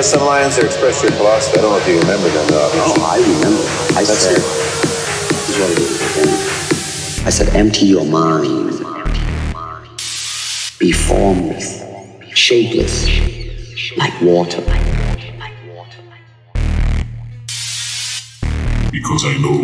were some lines that expressed your philosophy. I don't know if you remember them though. No, I remember. I That's said, it. I said, empty your mind. Be formless, shapeless, like water. Because I know